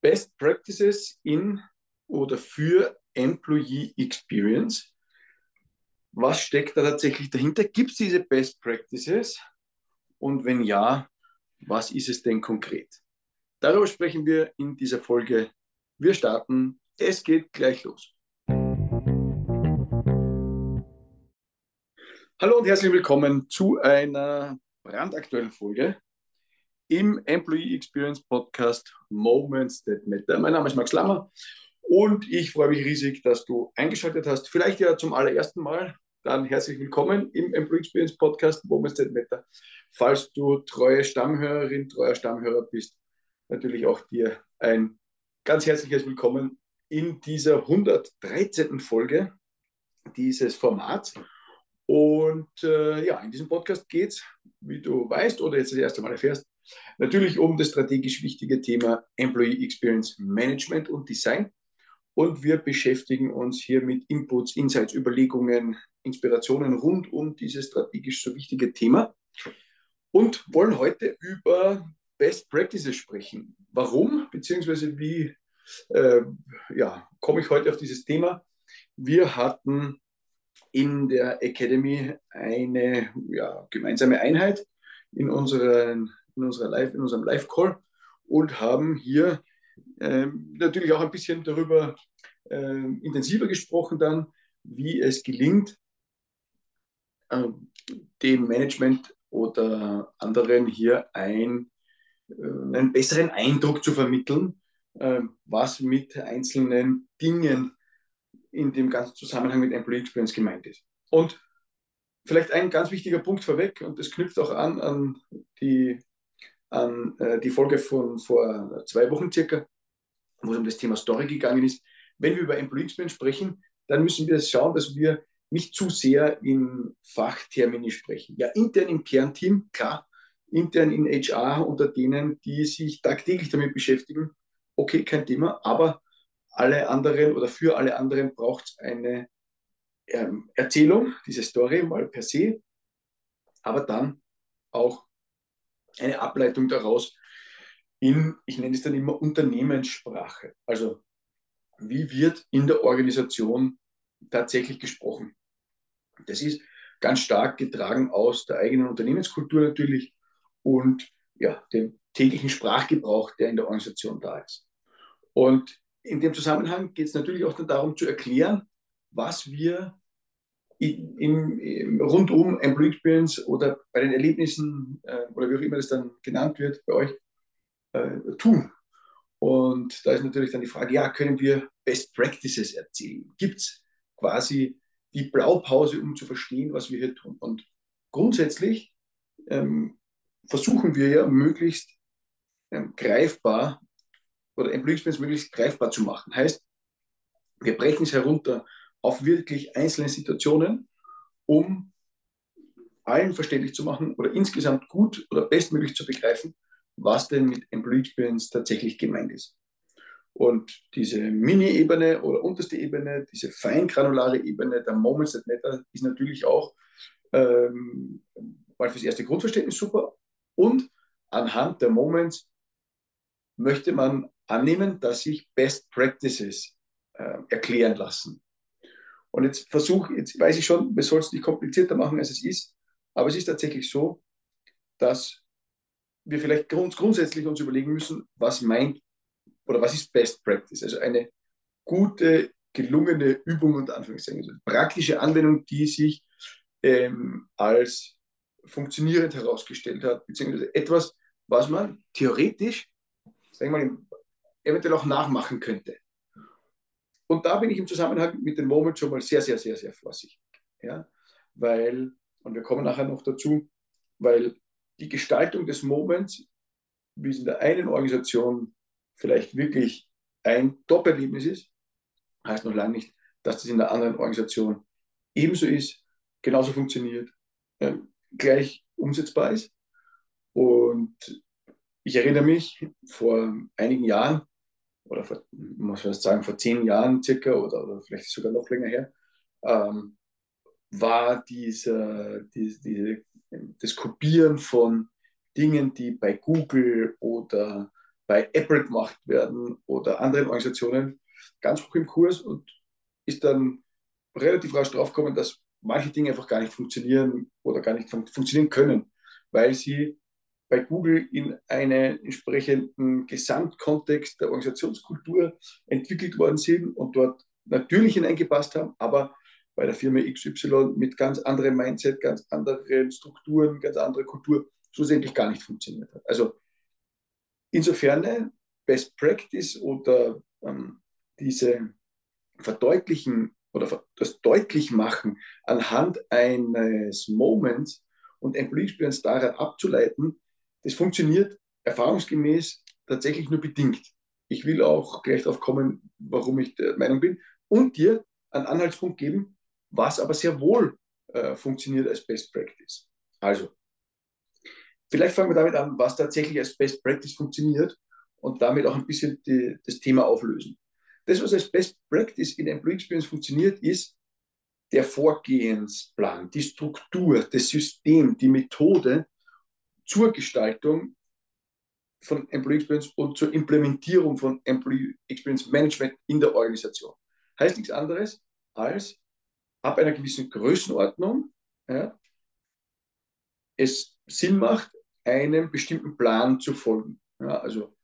Best Practices in oder für Employee Experience. Was steckt da tatsächlich dahinter? Gibt es diese Best Practices? Und wenn ja, was ist es denn konkret? Darüber sprechen wir in dieser Folge. Wir starten. Es geht gleich los. Hallo und herzlich willkommen zu einer brandaktuellen Folge im Employee Experience Podcast Moments That Matter. Mein Name ist Max Lammer und ich freue mich riesig, dass du eingeschaltet hast. Vielleicht ja zum allerersten Mal. Dann herzlich willkommen im Employee Experience Podcast Moments That Matter. Falls du treue Stammhörerin, treuer Stammhörer bist, natürlich auch dir ein ganz herzliches Willkommen in dieser 113. Folge dieses Formats. Und äh, ja, in diesem Podcast geht es, wie du weißt oder jetzt das erste Mal erfährst, natürlich um das strategisch wichtige Thema Employee Experience Management und Design. Und wir beschäftigen uns hier mit Inputs, Insights, Überlegungen, Inspirationen rund um dieses strategisch so wichtige Thema und wollen heute über Best Practices sprechen. Warum, beziehungsweise wie äh, ja, komme ich heute auf dieses Thema? Wir hatten in der Academy eine ja, gemeinsame Einheit in, unseren, in, unserer Live, in unserem Live-Call und haben hier ähm, natürlich auch ein bisschen darüber äh, intensiver gesprochen dann, wie es gelingt, äh, dem Management oder anderen hier ein, äh, einen besseren Eindruck zu vermitteln, äh, was mit einzelnen Dingen in dem ganzen Zusammenhang mit Employee Experience gemeint ist. Und vielleicht ein ganz wichtiger Punkt vorweg, und das knüpft auch an an die, an, äh, die Folge von vor zwei Wochen circa, wo es um das Thema Story gegangen ist. Wenn wir über Employee sprechen, dann müssen wir schauen, dass wir nicht zu sehr in Fachtermini sprechen. Ja, intern im Kernteam, klar, intern in HR unter denen, die sich tagtäglich damit beschäftigen, okay, kein Thema, aber alle anderen oder für alle anderen braucht es eine ähm, Erzählung, diese Story mal per se, aber dann auch eine Ableitung daraus in, ich nenne es dann immer Unternehmenssprache. Also wie wird in der Organisation tatsächlich gesprochen? Das ist ganz stark getragen aus der eigenen Unternehmenskultur natürlich und ja, dem täglichen Sprachgebrauch, der in der Organisation da ist. Und in dem Zusammenhang geht es natürlich auch darum zu erklären, was wir in, in, in, rund um Employee Experience oder bei den Erlebnissen äh, oder wie auch immer das dann genannt wird bei euch äh, tun. Und da ist natürlich dann die Frage, ja, können wir Best Practices erzählen? Gibt es quasi die Blaupause, um zu verstehen, was wir hier tun? Und grundsätzlich ähm, versuchen wir ja möglichst ähm, greifbar oder Employee Experience möglichst greifbar zu machen. Heißt, wir brechen es herunter auf wirklich einzelne Situationen, um allen verständlich zu machen oder insgesamt gut oder bestmöglich zu begreifen, was denn mit Employee Experience tatsächlich gemeint ist. Und diese Mini-Ebene oder unterste Ebene, diese feingranulare Ebene der Moments that Matter ist natürlich auch ähm, mal fürs erste Grundverständnis super. Und anhand der Moments möchte man annehmen, dass sich Best Practices äh, erklären lassen. Und jetzt versuche, jetzt weiß ich schon, wir sollen es nicht komplizierter machen, als es ist, aber es ist tatsächlich so, dass wir vielleicht grund grundsätzlich uns überlegen müssen, was meint oder was ist Best Practice? Also eine gute, gelungene Übung unter Anführungszeichen, also praktische Anwendung, die sich ähm, als funktionierend herausgestellt hat, beziehungsweise etwas, was man theoretisch, sagen wir mal, eventuell auch nachmachen könnte. Und da bin ich im Zusammenhang mit dem Moment schon mal sehr, sehr, sehr, sehr vorsichtig. Ja? Weil, und wir kommen nachher noch dazu, weil die Gestaltung des Moments, wie es in der einen Organisation vielleicht wirklich ein Top-Erlebnis ist, heißt noch lange nicht, dass das in der anderen Organisation ebenso ist, genauso funktioniert, äh, gleich umsetzbar ist. Und ich erinnere mich, vor einigen Jahren oder vor, muss man sagen, vor zehn Jahren circa oder, oder vielleicht sogar noch länger her, ähm, war diese, diese, diese, das Kopieren von Dingen, die bei Google oder bei Apple gemacht werden oder anderen Organisationen ganz hoch im Kurs und ist dann relativ rasch draufgekommen, dass manche Dinge einfach gar nicht funktionieren oder gar nicht fun funktionieren können, weil sie bei Google in einen entsprechenden Gesamtkontext der Organisationskultur entwickelt worden sind und dort natürlich hineingepasst haben, aber bei der Firma XY mit ganz anderem Mindset, ganz anderen Strukturen, ganz anderer Kultur schlussendlich gar nicht funktioniert hat. Also insofern Best Practice oder ähm, diese Verdeutlichen oder das Deutlichmachen anhand eines Moments und Employee Experience daran abzuleiten, das funktioniert erfahrungsgemäß tatsächlich nur bedingt. Ich will auch gleich darauf kommen, warum ich der Meinung bin und dir einen Anhaltspunkt geben, was aber sehr wohl äh, funktioniert als Best Practice. Also, vielleicht fangen wir damit an, was tatsächlich als Best Practice funktioniert und damit auch ein bisschen die, das Thema auflösen. Das, was als Best Practice in Employee Experience funktioniert, ist der Vorgehensplan, die Struktur, das System, die Methode zur Gestaltung von Employee Experience und zur Implementierung von Employee Experience Management in der Organisation. Heißt nichts anderes als ab einer gewissen Größenordnung ja, es Sinn macht, einem bestimmten Plan zu folgen. Ja, also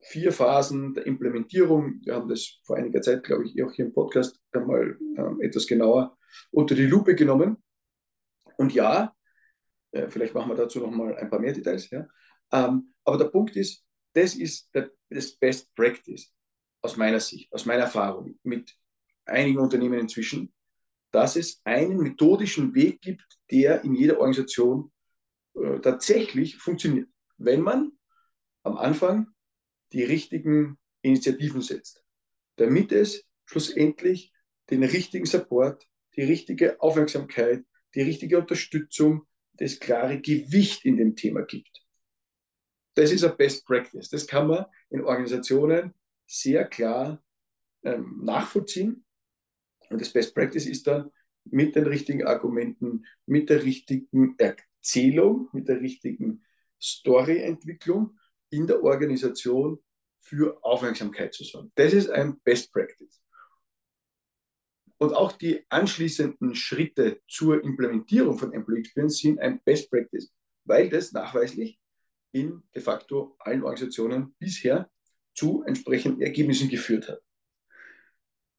vier Phasen der Implementierung. Wir haben das vor einiger Zeit, glaube ich, auch hier im Podcast einmal ähm, etwas genauer unter die Lupe genommen. Und ja, äh, vielleicht machen wir dazu noch mal ein paar mehr Details. Ja. Ähm, aber der Punkt ist, das ist der, das Best Practice aus meiner Sicht, aus meiner Erfahrung mit einigen Unternehmen inzwischen, dass es einen methodischen Weg gibt, der in jeder Organisation äh, tatsächlich funktioniert. Wenn man am Anfang die richtigen Initiativen setzt, damit es schlussendlich den richtigen Support, die richtige Aufmerksamkeit, die richtige Unterstützung, das klare Gewicht in dem Thema gibt. Das ist ein Best Practice. Das kann man in Organisationen sehr klar ähm, nachvollziehen. Und das Best Practice ist dann mit den richtigen Argumenten, mit der richtigen Erzählung, mit der richtigen Storyentwicklung in der Organisation für Aufmerksamkeit zu sorgen. Das ist ein Best Practice. Und auch die anschließenden Schritte zur Implementierung von Employee Experience sind ein Best Practice, weil das nachweislich in de facto allen Organisationen bisher zu entsprechenden Ergebnissen geführt hat.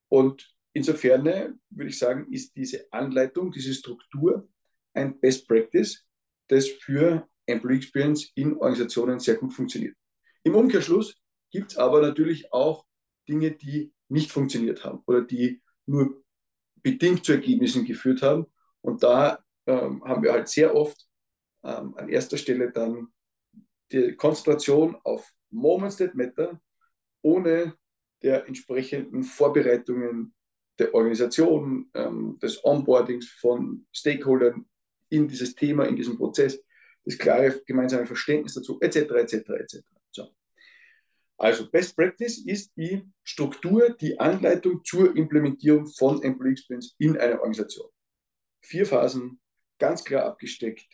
Und insofern würde ich sagen, ist diese Anleitung, diese Struktur ein Best Practice, das für Employee Experience in Organisationen sehr gut funktioniert. Im Umkehrschluss gibt es aber natürlich auch Dinge, die nicht funktioniert haben oder die nur bedingt zu Ergebnissen geführt haben. Und da ähm, haben wir halt sehr oft ähm, an erster Stelle dann die Konzentration auf Moments that matter, ohne der entsprechenden Vorbereitungen der Organisation, ähm, des Onboardings von Stakeholdern in dieses Thema, in diesem Prozess, das klare gemeinsame Verständnis dazu, etc., etc., etc. So. Also Best Practice ist die Struktur, die Anleitung zur Implementierung von Employee Experience in einer Organisation. Vier Phasen, ganz klar abgesteckt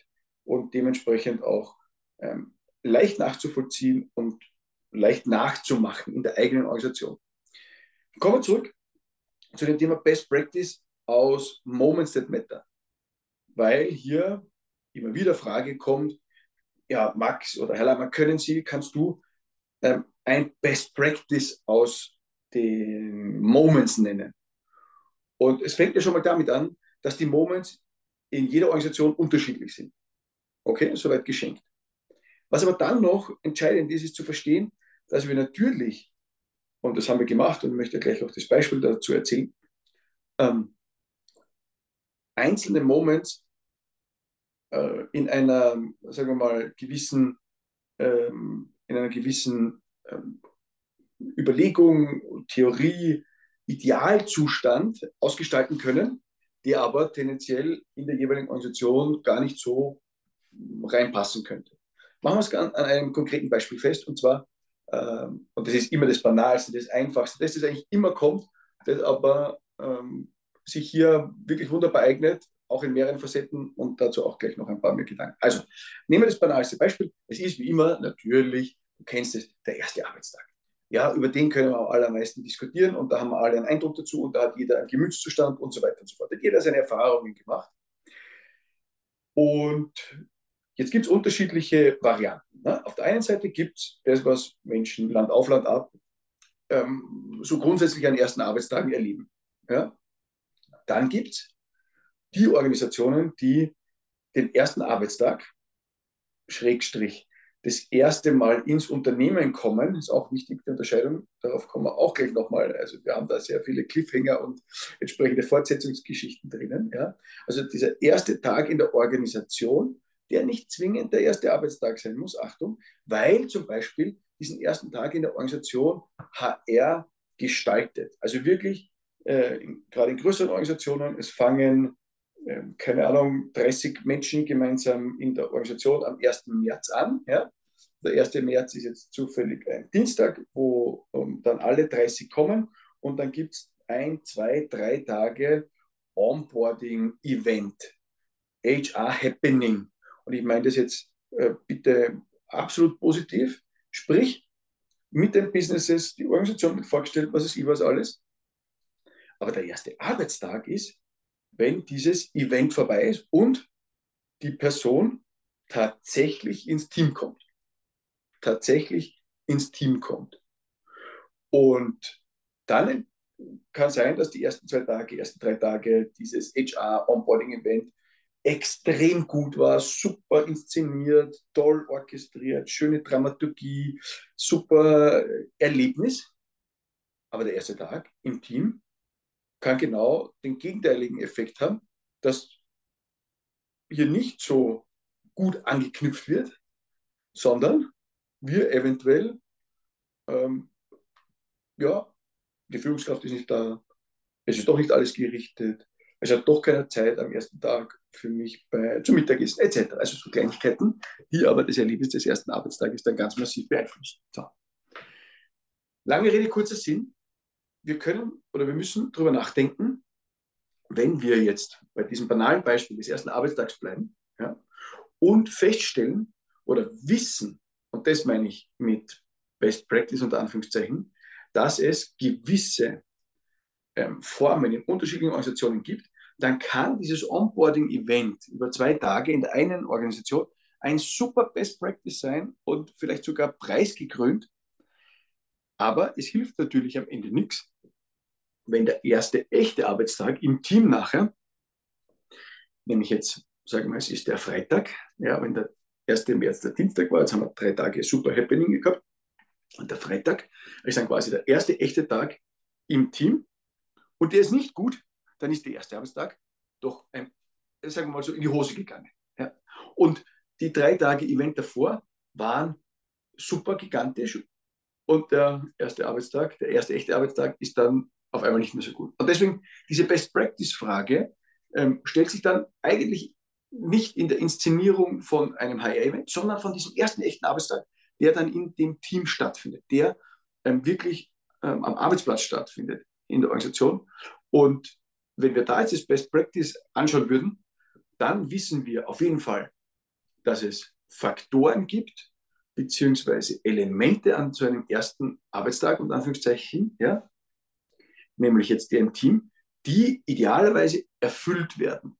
und dementsprechend auch ähm, leicht nachzuvollziehen und leicht nachzumachen in der eigenen Organisation. Kommen wir zurück zu dem Thema Best Practice aus Moments that Matter, weil hier immer wieder Frage kommt, ja, Max oder Herr Lammer, können Sie, kannst du ähm, ein Best Practice aus den Moments nennen? Und es fängt ja schon mal damit an, dass die Moments in jeder Organisation unterschiedlich sind. Okay, soweit geschenkt. Was aber dann noch entscheidend ist, ist zu verstehen, dass wir natürlich, und das haben wir gemacht und möchte gleich auch das Beispiel dazu erzählen, ähm, einzelne Moments äh, in einer, sagen wir mal, gewissen, ähm, in einer gewissen ähm, Überlegung, Theorie, Idealzustand ausgestalten können, der aber tendenziell in der jeweiligen Organisation gar nicht so reinpassen könnte. Machen wir es an, einem konkreten Beispiel fest, und zwar, ähm, und das ist immer das Banalste, das Einfachste, das, das eigentlich immer kommt, das aber ähm, sich hier wirklich wunderbar eignet, auch in mehreren Facetten und dazu auch gleich noch ein paar mehr Gedanken. Also, nehmen wir das banalste Beispiel. Es ist wie immer natürlich du kennst es, der erste Arbeitstag. Ja, über den können wir am allermeisten diskutieren und da haben wir alle einen Eindruck dazu und da hat jeder einen Gemütszustand und so weiter und so fort. Da hat jeder seine Erfahrungen gemacht. Und jetzt gibt es unterschiedliche Varianten. Ne? Auf der einen Seite gibt es das, was Menschen Land auf Land ab ähm, so grundsätzlich an ersten Arbeitstagen erleben. Ja? Dann gibt es die Organisationen, die den ersten Arbeitstag, Schrägstrich, das erste Mal ins Unternehmen kommen, ist auch wichtig, die Unterscheidung, darauf kommen wir auch gleich nochmal. Also wir haben da sehr viele Cliffhanger und entsprechende Fortsetzungsgeschichten drinnen. Ja? Also dieser erste Tag in der Organisation, der nicht zwingend der erste Arbeitstag sein muss, Achtung, weil zum Beispiel diesen ersten Tag in der Organisation HR gestaltet. Also wirklich, äh, gerade in größeren Organisationen, es fangen, keine Ahnung, 30 Menschen gemeinsam in der Organisation am 1. März an. Ja? Der 1. März ist jetzt zufällig ein Dienstag, wo um, ähm, dann alle 30 kommen und dann gibt es ein, zwei, drei Tage Onboarding-Event, HR-Happening. Und ich meine das jetzt äh, bitte absolut positiv. Sprich, mit den Businesses, die Organisation wird vorgestellt, was ist ich was alles. Aber der erste Arbeitstag ist, wenn dieses Event vorbei ist und die Person tatsächlich ins Team kommt. Tatsächlich ins Team kommt. Und dann kann sein, dass die ersten zwei Tage, ersten drei Tage dieses HR-Onboarding-Event extrem gut war, super inszeniert, toll orchestriert, schöne Dramaturgie, super Erlebnis. Aber der erste Tag im Team kann genau den gegenteiligen Effekt haben, dass hier nicht so gut angeknüpft wird, sondern wir eventuell, ähm, ja, die Führungskraft ist nicht da, es ist doch nicht alles gerichtet, es hat doch keine Zeit am ersten Tag für mich bei, zum Mittagessen etc. Also so Kleinigkeiten, die aber das Erlebnis des ersten Arbeitstages dann ganz massiv beeinflussen. So. Lange Rede, kurzer Sinn. Wir können oder wir müssen darüber nachdenken, wenn wir jetzt bei diesem banalen Beispiel des ersten Arbeitstags bleiben ja, und feststellen oder wissen, und das meine ich mit Best Practice unter Anführungszeichen, dass es gewisse ähm, Formen in unterschiedlichen Organisationen gibt, dann kann dieses Onboarding-Event über zwei Tage in der einen Organisation ein super Best Practice sein und vielleicht sogar preisgekrönt. Aber es hilft natürlich am Ende nichts, wenn der erste echte Arbeitstag im Team nachher, nämlich jetzt, sagen wir es ist der Freitag, ja, wenn der 1. März der Dienstag war, jetzt haben wir drei Tage super Happening gehabt, und der Freitag ist dann quasi der erste echte Tag im Team und der ist nicht gut, dann ist der erste Arbeitstag doch, ähm, sagen wir mal so, in die Hose gegangen. Ja. Und die drei Tage Event davor waren super gigantisch und der erste Arbeitstag, der erste echte Arbeitstag ist dann auf einmal nicht mehr so gut. Und deswegen diese Best-Practice-Frage ähm, stellt sich dann eigentlich nicht in der Inszenierung von einem HR-Event, sondern von diesem ersten echten Arbeitstag, der dann in dem Team stattfindet, der ähm, wirklich ähm, am Arbeitsplatz stattfindet in der Organisation. Und wenn wir da jetzt das Best Practice anschauen würden, dann wissen wir auf jeden Fall, dass es Faktoren gibt, beziehungsweise Elemente an so einem ersten Arbeitstag, und Anführungszeichen, ja, nämlich jetzt der im Team, die idealerweise erfüllt werden,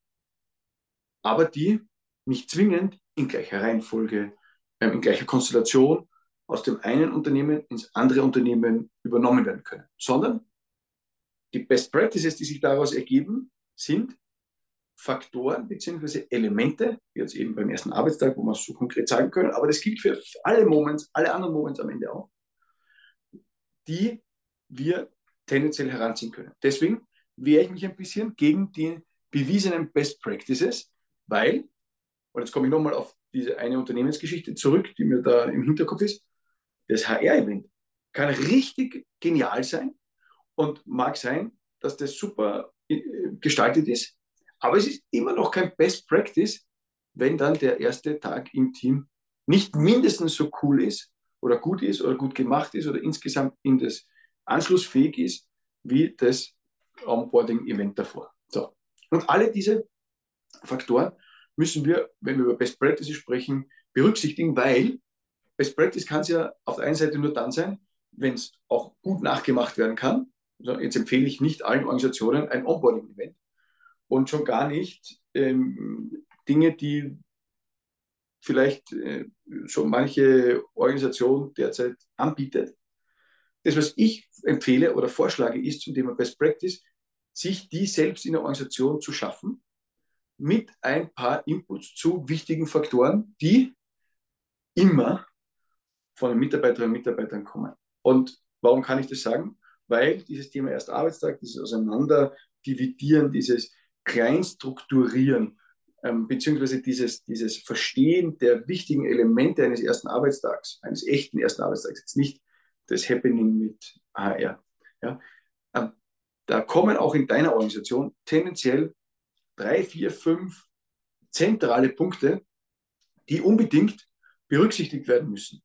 aber die nicht zwingend in gleicher Reihenfolge, ähm, in gleicher Konstellation aus dem einen Unternehmen ins andere Unternehmen übernommen werden können, sondern die Best Practices, die sich daraus ergeben, sind Faktoren bzw. Elemente, wie jetzt eben beim ersten Arbeitstag, wo wir es so konkret sagen können, aber das gilt für alle Moments, alle anderen Moments am Ende auch, die wir tendenziell heranziehen können. Deswegen wehre ich mich ein bisschen gegen die bewiesenen Best Practices, weil, und jetzt komme ich nochmal auf diese eine Unternehmensgeschichte zurück, die mir da im Hinterkopf ist, das HR-Event kann richtig genial sein, und mag sein, dass das super äh, gestaltet ist, aber es ist immer noch kein Best Practice, wenn dann der erste Tag im Team nicht mindestens so cool ist oder gut ist oder gut gemacht ist oder insgesamt in das anschlussfähig ist wie das Onboarding-Event davor. So. Und alle diese Faktoren müssen wir, wenn wir über Best Practices sprechen, berücksichtigen, weil Best Practice kann es ja auf der einen Seite nur dann sein, wenn es auch gut nachgemacht werden kann. Also jetzt empfehle ich nicht allen Organisationen ein Onboarding-Event und schon gar nicht ähm, Dinge, die vielleicht äh, schon manche Organisation derzeit anbietet. Das, was ich empfehle oder vorschlage, ist zum Thema Best Practice, sich die selbst in der Organisation zu schaffen, mit ein paar Inputs zu wichtigen Faktoren, die immer von den Mitarbeiterinnen und Mitarbeitern kommen. Und warum kann ich das sagen? Weil dieses Thema erster Arbeitstag, dieses Auseinanderdividieren, dieses Kleinstrukturieren, ähm, beziehungsweise dieses, dieses Verstehen der wichtigen Elemente eines ersten Arbeitstags, eines echten ersten Arbeitstags, jetzt nicht das Happening mit HR. Ja, ähm, da kommen auch in deiner Organisation tendenziell drei, vier, fünf zentrale Punkte, die unbedingt berücksichtigt werden müssen.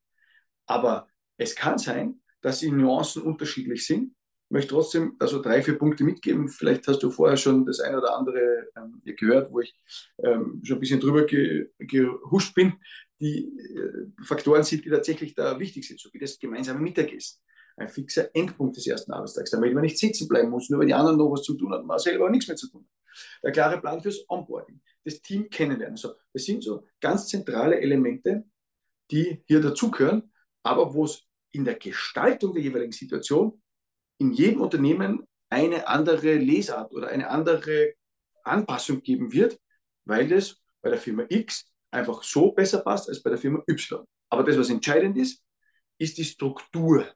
Aber es kann sein, dass die Nuancen unterschiedlich sind möchte trotzdem also drei, vier Punkte mitgeben. Vielleicht hast du vorher schon das eine oder andere ähm, gehört, wo ich ähm, schon ein bisschen drüber ge gehuscht bin. Die äh, Faktoren sind, die tatsächlich da wichtig sind, so wie das gemeinsame Mittagessen. Ein fixer Endpunkt des ersten Arbeitstags, damit man nicht sitzen bleiben muss, nur weil die anderen noch was zu tun haben, man selber nichts mehr zu tun Der klare Plan fürs Onboarding, das Team kennenlernen. Also, das sind so ganz zentrale Elemente, die hier dazugehören, aber wo es in der Gestaltung der jeweiligen Situation in jedem Unternehmen eine andere Lesart oder eine andere Anpassung geben wird, weil es bei der Firma X einfach so besser passt als bei der Firma Y. Aber das, was entscheidend ist, ist die Struktur,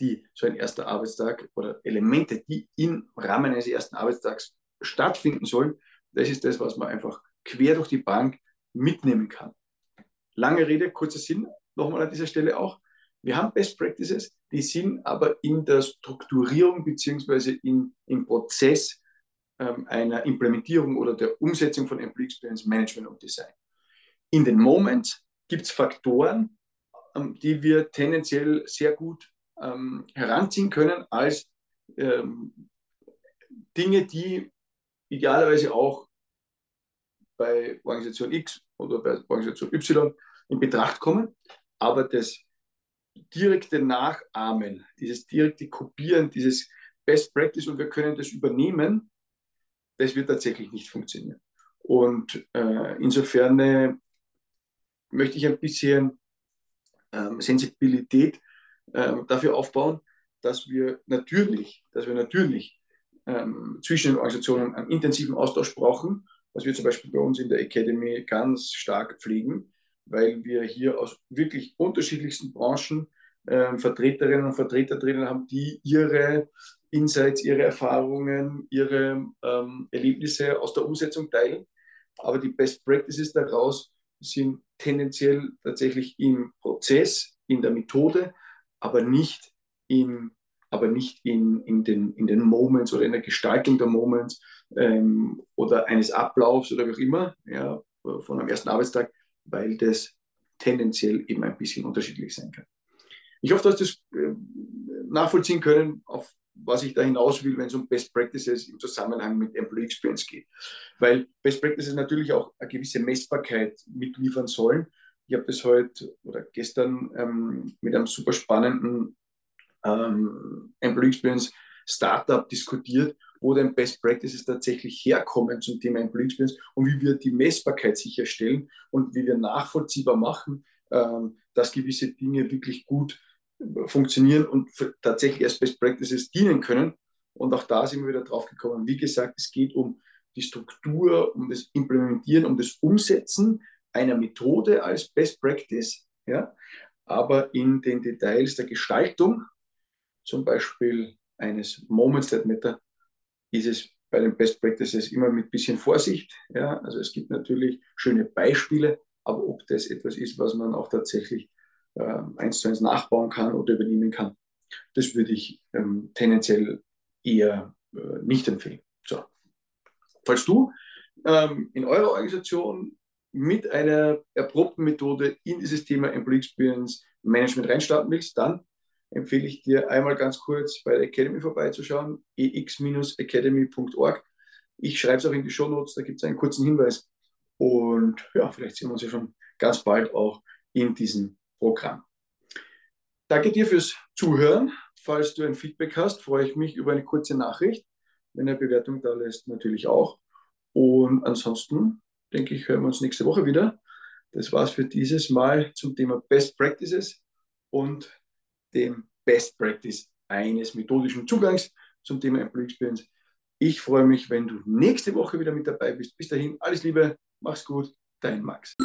die so ein erster Arbeitstag oder Elemente, die im Rahmen eines ersten Arbeitstags stattfinden sollen. Das ist das, was man einfach quer durch die Bank mitnehmen kann. Lange Rede, kurzer Sinn, nochmal an dieser Stelle auch. Wir haben Best Practices, die sind aber in der Strukturierung bzw. im Prozess ähm, einer Implementierung oder der Umsetzung von Employee Experience Management und Design. In den Moments gibt es Faktoren, ähm, die wir tendenziell sehr gut ähm, heranziehen können als ähm, Dinge, die idealerweise auch bei Organisation X oder bei Organisation Y in Betracht kommen. Aber das direkte Nachahmen, dieses direkte Kopieren, dieses Best Practice und wir können das übernehmen, das wird tatsächlich nicht funktionieren. Und äh, insofern äh, möchte ich ein bisschen ähm, Sensibilität äh, dafür aufbauen, dass wir natürlich, dass wir natürlich ähm, zwischen den Organisationen einen intensiven Austausch brauchen, was wir zum Beispiel bei uns in der Academy ganz stark pflegen, weil wir hier aus wirklich unterschiedlichsten Branchen äh, Vertreterinnen und Vertreter drinnen haben, die ihre Insights, ihre Erfahrungen, ihre ähm, Erlebnisse aus der Umsetzung teilen. Aber die Best Practices daraus sind tendenziell tatsächlich im Prozess, in der Methode, aber nicht in, aber nicht in, in, den, in den Moments oder in der Gestaltung der Moments ähm, oder eines Ablaufs oder wie auch immer, ja, von einem ersten Arbeitstag, weil das tendenziell eben ein bisschen unterschiedlich sein kann. Ich hoffe, dass das äh, nachvollziehen können, auf was ich da hinaus will, wenn es um Best Practices im Zusammenhang mit Employee Experience geht. Weil Best Practices natürlich auch eine gewisse Messbarkeit mitliefern sollen. Ich habe das heute oder gestern ähm, mit einem super spannenden ähm, Employee Experience Startup diskutiert, wo denn Best Practices tatsächlich herkommen zum Thema Employee Experience und wie wir die Messbarkeit sicherstellen und wie wir nachvollziehbar machen, ähm, dass gewisse Dinge wirklich gut funktionieren und tatsächlich als Best Practices dienen können. Und auch da sind wir wieder drauf gekommen. Wie gesagt, es geht um die Struktur, um das Implementieren, um das Umsetzen einer Methode als Best Practice. Ja? Aber in den Details der Gestaltung, zum Beispiel eines Moments that matter, ist es bei den Best Practices immer mit bisschen Vorsicht. Ja? Also es gibt natürlich schöne Beispiele, aber ob das etwas ist, was man auch tatsächlich äh, eins zu eins nachbauen kann oder übernehmen kann, das würde ich ähm, tendenziell eher äh, nicht empfehlen. So. Falls du ähm, in eurer Organisation mit einer erprobten Methode in dieses Thema Employee Experience Management reinstarten willst, dann empfehle ich dir einmal ganz kurz bei der Academy vorbeizuschauen, ex-academy.org. Ich schreibe es auch in die Show Notes, da gibt es einen kurzen Hinweis. Und ja, vielleicht sehen wir uns ja schon ganz bald auch in diesem Programm. Danke dir fürs Zuhören. Falls du ein Feedback hast, freue ich mich über eine kurze Nachricht. Wenn eine Bewertung da lässt, natürlich auch. Und ansonsten denke ich, hören wir uns nächste Woche wieder. Das war's für dieses Mal zum Thema Best Practices und dem Best Practice eines methodischen Zugangs zum Thema Employee Experience. Ich freue mich, wenn du nächste Woche wieder mit dabei bist. Bis dahin, alles Liebe, mach's gut, dein Max.